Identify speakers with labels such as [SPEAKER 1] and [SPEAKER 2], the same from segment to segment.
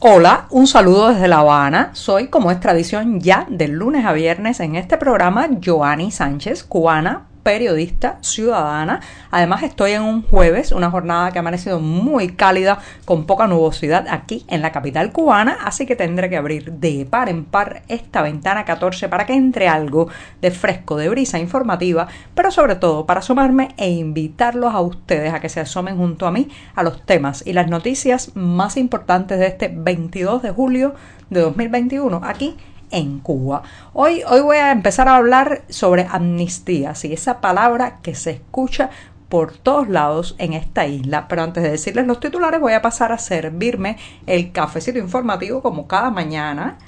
[SPEAKER 1] Hola, un saludo desde La Habana. Soy, como es tradición ya, del lunes a viernes en este programa, Joanny Sánchez, cubana, periodista ciudadana. Además estoy en un jueves, una jornada que ha amanecido muy cálida, con poca nubosidad aquí en la capital cubana, así que tendré que abrir de par en par esta ventana 14 para que entre algo de fresco, de brisa informativa, pero sobre todo para asomarme e invitarlos a ustedes a que se asomen junto a mí a los temas y las noticias más importantes de este 22 de julio de 2021 aquí en Cuba. Hoy, hoy voy a empezar a hablar sobre amnistía, sí, esa palabra que se escucha por todos lados en esta isla. Pero antes de decirles los titulares, voy a pasar a servirme el cafecito informativo como cada mañana.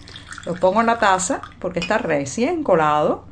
[SPEAKER 1] Lo pongo en la taza porque está recién colado.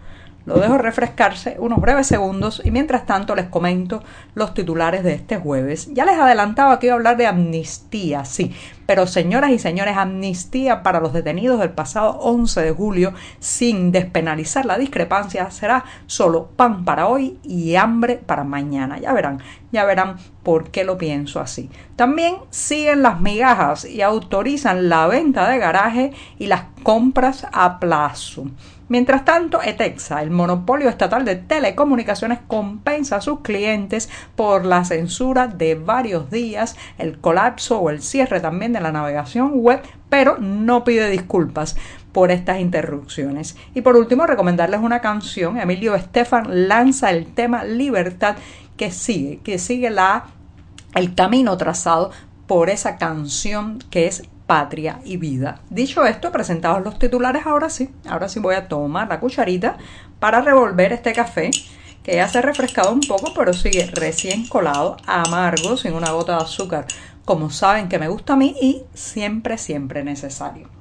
[SPEAKER 1] Lo dejo refrescarse unos breves segundos y mientras tanto les comento los titulares de este jueves. Ya les adelantaba que iba a hablar de amnistía, sí, pero señoras y señores, amnistía para los detenidos del pasado 11 de julio sin despenalizar la discrepancia será solo pan para hoy y hambre para mañana. Ya verán, ya verán por qué lo pienso así. También siguen las migajas y autorizan la venta de garaje y las compras a plazo. Mientras tanto, ETEXA, el monopolio estatal de telecomunicaciones, compensa a sus clientes por la censura de varios días, el colapso o el cierre también de la navegación web, pero no pide disculpas por estas interrupciones. Y por último, recomendarles una canción. Emilio Estefan lanza el tema Libertad que sigue, que sigue la, el camino trazado por esa canción que es patria y vida. Dicho esto, presentados los titulares, ahora sí, ahora sí voy a tomar la cucharita para revolver este café que ya se ha refrescado un poco, pero sigue recién colado, amargo, sin una gota de azúcar, como saben que me gusta a mí y siempre, siempre necesario.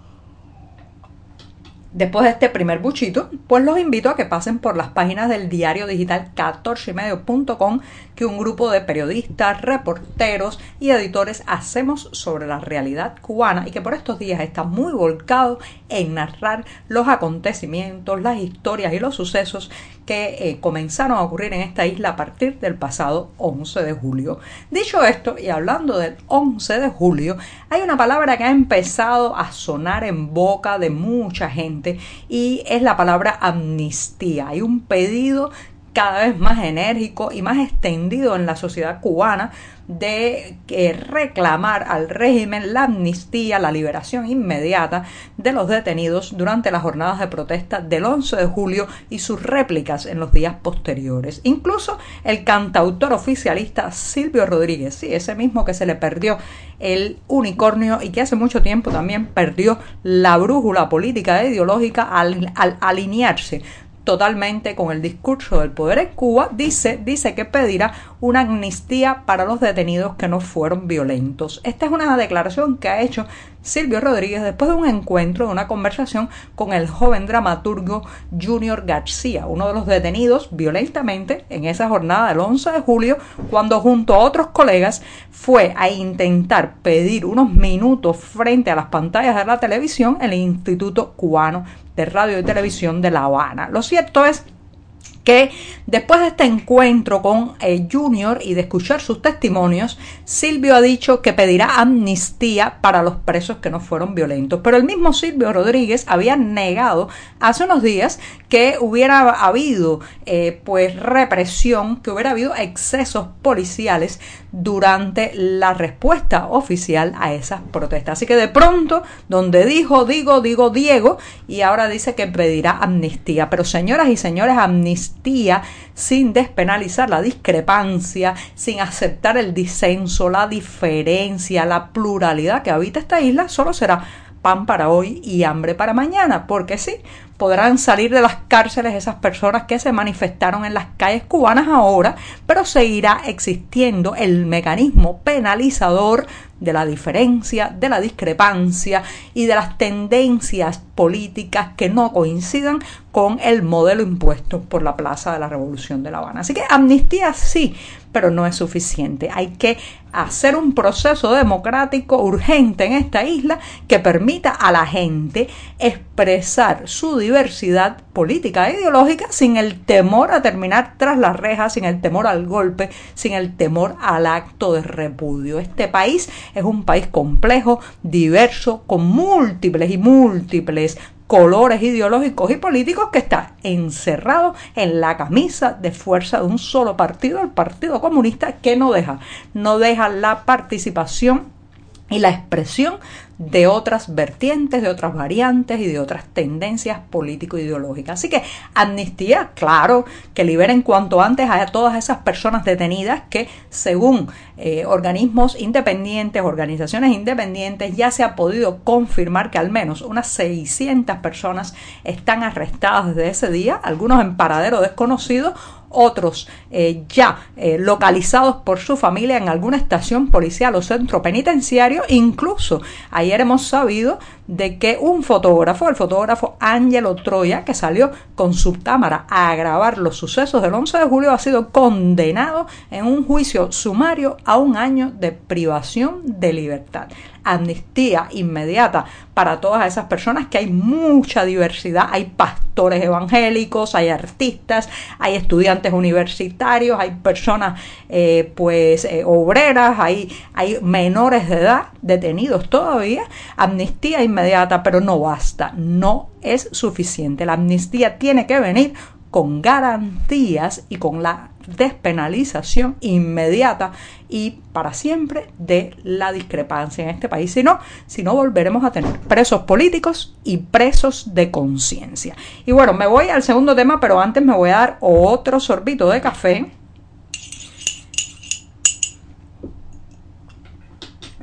[SPEAKER 1] Después de este primer buchito, pues los invito a que pasen por las páginas del diario digital 14ymedio.com que un grupo de periodistas, reporteros y editores hacemos sobre la realidad cubana y que por estos días está muy volcado en narrar los acontecimientos, las historias y los sucesos que eh, comenzaron a ocurrir en esta isla a partir del pasado 11 de julio. Dicho esto, y hablando del 11 de julio, hay una palabra que ha empezado a sonar en boca de mucha gente y es la palabra amnistía. Hay un pedido cada vez más enérgico y más extendido en la sociedad cubana de reclamar al régimen la amnistía, la liberación inmediata de los detenidos durante las jornadas de protesta del 11 de julio y sus réplicas en los días posteriores. Incluso el cantautor oficialista Silvio Rodríguez, sí, ese mismo que se le perdió el unicornio y que hace mucho tiempo también perdió la brújula política e ideológica al, al alinearse totalmente con el discurso del poder en Cuba, dice, dice que pedirá una amnistía para los detenidos que no fueron violentos. Esta es una declaración que ha hecho Silvio Rodríguez después de un encuentro, de una conversación con el joven dramaturgo Junior García, uno de los detenidos violentamente en esa jornada del 11 de julio, cuando junto a otros colegas fue a intentar pedir unos minutos frente a las pantallas de la televisión el Instituto Cubano de Radio y Televisión de La Habana. Lo cierto es que después de este encuentro con eh, Junior y de escuchar sus testimonios, Silvio ha dicho que pedirá amnistía para los presos que no fueron violentos. Pero el mismo Silvio Rodríguez había negado hace unos días que hubiera habido eh, pues represión, que hubiera habido excesos policiales durante la respuesta oficial a esas protestas. Así que de pronto, donde dijo, digo, digo Diego, y ahora dice que pedirá amnistía. Pero señoras y señores, amnistía sin despenalizar la discrepancia, sin aceptar el disenso, la diferencia, la pluralidad que habita esta isla, solo será pan para hoy y hambre para mañana, porque sí, podrán salir de las cárceles esas personas que se manifestaron en las calles cubanas ahora, pero seguirá existiendo el mecanismo penalizador de la diferencia, de la discrepancia y de las tendencias políticas que no coincidan con el modelo impuesto por la Plaza de la Revolución de La Habana. Así que amnistía sí, pero no es suficiente. Hay que hacer un proceso democrático urgente en esta isla que permita a la gente expresar su diversidad política e ideológica sin el temor a terminar tras las rejas, sin el temor al golpe, sin el temor al acto de repudio. Este país es un país complejo, diverso, con múltiples y múltiples colores ideológicos y políticos que está encerrado en la camisa de fuerza de un solo partido, el Partido Comunista, que no deja, no deja la participación y la expresión de otras vertientes, de otras variantes y de otras tendencias político-ideológicas. Así que amnistía, claro, que liberen cuanto antes a todas esas personas detenidas que, según eh, organismos independientes, organizaciones independientes, ya se ha podido confirmar que al menos unas 600 personas están arrestadas desde ese día, algunos en paradero desconocido, otros eh, ya eh, localizados por su familia en alguna estación policial o centro penitenciario. Incluso ayer hemos sabido de que un fotógrafo, el fotógrafo Angelo Troya, que salió con su cámara a grabar los sucesos del 11 de julio, ha sido condenado en un juicio sumario a un año de privación de libertad amnistía inmediata para todas esas personas, que hay mucha diversidad, hay pastores evangélicos, hay artistas, hay estudiantes universitarios, hay personas eh, pues eh, obreras, hay, hay menores de edad detenidos todavía, amnistía inmediata, pero no basta, no es suficiente. La amnistía tiene que venir con garantías y con la despenalización inmediata y para siempre de la discrepancia en este país. Si no, si no volveremos a tener presos políticos y presos de conciencia. Y bueno, me voy al segundo tema, pero antes me voy a dar otro sorbito de café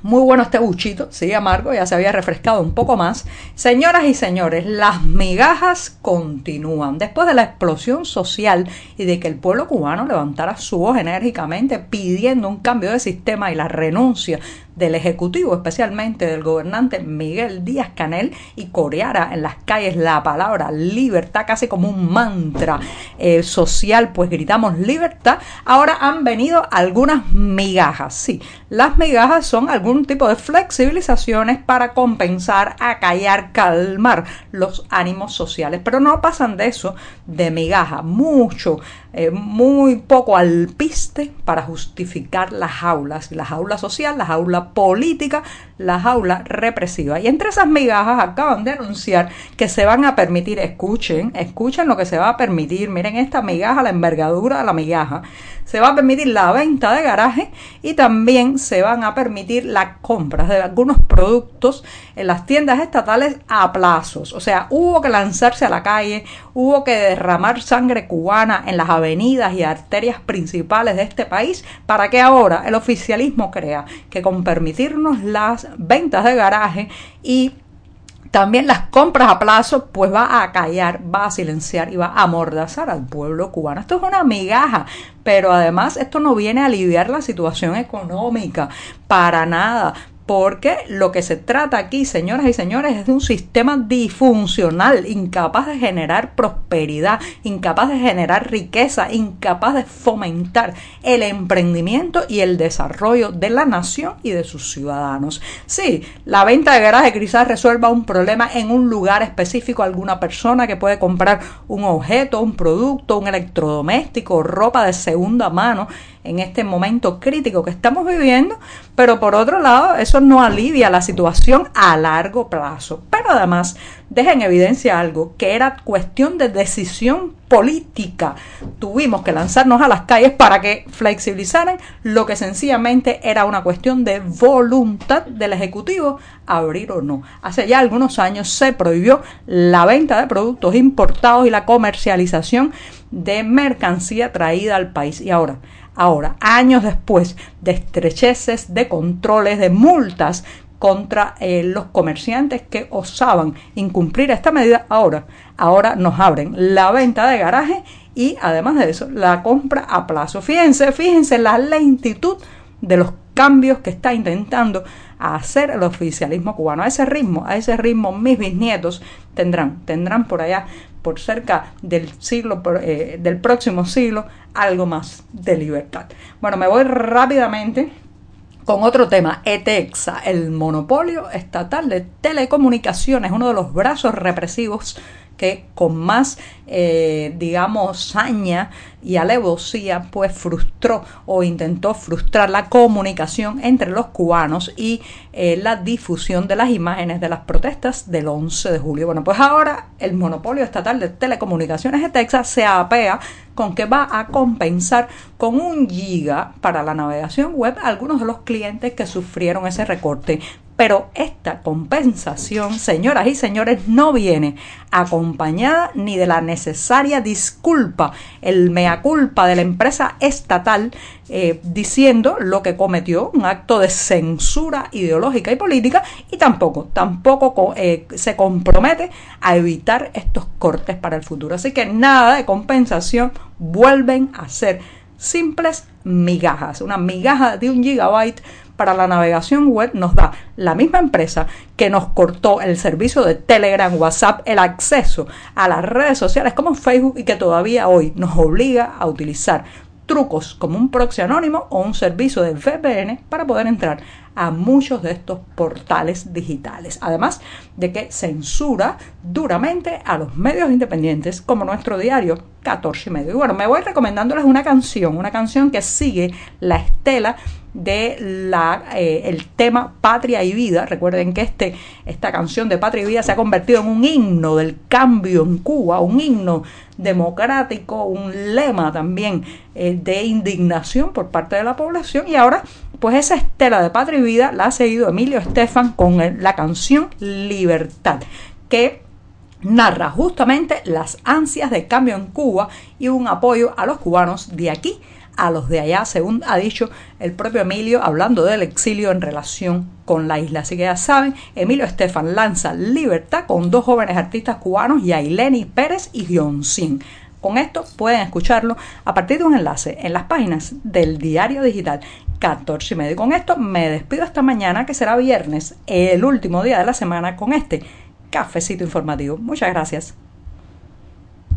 [SPEAKER 1] Muy bueno este buchito, sigue amargo, ya se había refrescado un poco más. Señoras y señores, las migajas continúan. Después de la explosión social y de que el pueblo cubano levantara su voz enérgicamente pidiendo un cambio de sistema y la renuncia del Ejecutivo, especialmente del gobernante Miguel Díaz Canel, y coreara en las calles la palabra libertad casi como un mantra eh, social, pues gritamos libertad, ahora han venido algunas migajas. Sí, las migajas son algún tipo de flexibilizaciones para compensar, acallar, calmar los ánimos sociales, pero no pasan de eso, de migaja, mucho eh, muy poco alpiste para justificar las jaulas, la jaula social, la jaula política, la jaula represiva. Y entre esas migajas acaban de anunciar que se van a permitir, escuchen, escuchen lo que se va a permitir, miren esta migaja, la envergadura de la migaja, se va a permitir la venta de garaje y también se van a permitir las compras de algunos productos en las tiendas estatales a plazos. O sea, hubo que lanzarse a la calle, hubo que derramar sangre cubana en las avenidas y arterias principales de este país para que ahora el oficialismo crea que con permitirnos las ventas de garaje y también las compras a plazo, pues va a callar, va a silenciar y va a amordazar al pueblo cubano. Esto es una migaja, pero además esto no viene a aliviar la situación económica para nada porque lo que se trata aquí, señoras y señores, es de un sistema disfuncional, incapaz de generar prosperidad, incapaz de generar riqueza, incapaz de fomentar el emprendimiento y el desarrollo de la nación y de sus ciudadanos. Sí, la venta de garaje quizás resuelva un problema en un lugar específico, alguna persona que puede comprar un objeto, un producto, un electrodoméstico, ropa de segunda mano en este momento crítico que estamos viviendo, pero por otro lado eso no alivia la situación a largo plazo. Pero además deja en evidencia algo, que era cuestión de decisión política. Tuvimos que lanzarnos a las calles para que flexibilizaran lo que sencillamente era una cuestión de voluntad del Ejecutivo abrir o no. Hace ya algunos años se prohibió la venta de productos importados y la comercialización de mercancía traída al país. Y ahora, Ahora, años después de estrecheces, de controles, de multas contra eh, los comerciantes que osaban incumplir esta medida, ahora, ahora nos abren la venta de garaje y además de eso, la compra a plazo. Fíjense, fíjense la lentitud de los cambios que está intentando hacer el oficialismo cubano. A ese ritmo, a ese ritmo, mis bisnietos tendrán, tendrán por allá por cerca del siglo, eh, del próximo siglo, algo más de libertad. Bueno, me voy rápidamente con otro tema, ETEXA, el monopolio estatal de telecomunicaciones, uno de los brazos represivos con más, eh, digamos, saña y alevosía, pues frustró o intentó frustrar la comunicación entre los cubanos y eh, la difusión de las imágenes de las protestas del 11 de julio. Bueno, pues ahora el monopolio estatal de telecomunicaciones de Texas se apea con que va a compensar con un giga para la navegación web a algunos de los clientes que sufrieron ese recorte. Pero esta compensación, señoras y señores, no viene acompañada ni de la necesaria disculpa, el mea culpa de la empresa estatal eh, diciendo lo que cometió, un acto de censura ideológica y política, y tampoco, tampoco eh, se compromete a evitar estos cortes para el futuro. Así que nada de compensación, vuelven a ser simples migajas, una migaja de un gigabyte para la navegación web nos da la misma empresa que nos cortó el servicio de Telegram, WhatsApp, el acceso a las redes sociales como Facebook y que todavía hoy nos obliga a utilizar trucos como un proxy anónimo o un servicio de VPN para poder entrar a muchos de estos portales digitales. Además de que censura duramente a los medios independientes como nuestro diario 14 y medio. Y bueno, me voy recomendándoles una canción, una canción que sigue la estela de la, eh, el tema Patria y Vida. Recuerden que este, esta canción de Patria y Vida se ha convertido en un himno del cambio en Cuba, un himno democrático, un lema también eh, de indignación por parte de la población y ahora pues esa estela de Patria y Vida la ha seguido Emilio Estefan con la canción Libertad, que narra justamente las ansias de cambio en Cuba y un apoyo a los cubanos de aquí a los de allá, según ha dicho el propio Emilio, hablando del exilio en relación con la isla. Así que ya saben, Emilio Estefan lanza Libertad con dos jóvenes artistas cubanos, Yaileni Pérez y Sin. Con esto pueden escucharlo a partir de un enlace en las páginas del diario digital 14 y medio. Con esto me despido esta mañana, que será viernes, el último día de la semana, con este cafecito informativo. Muchas gracias.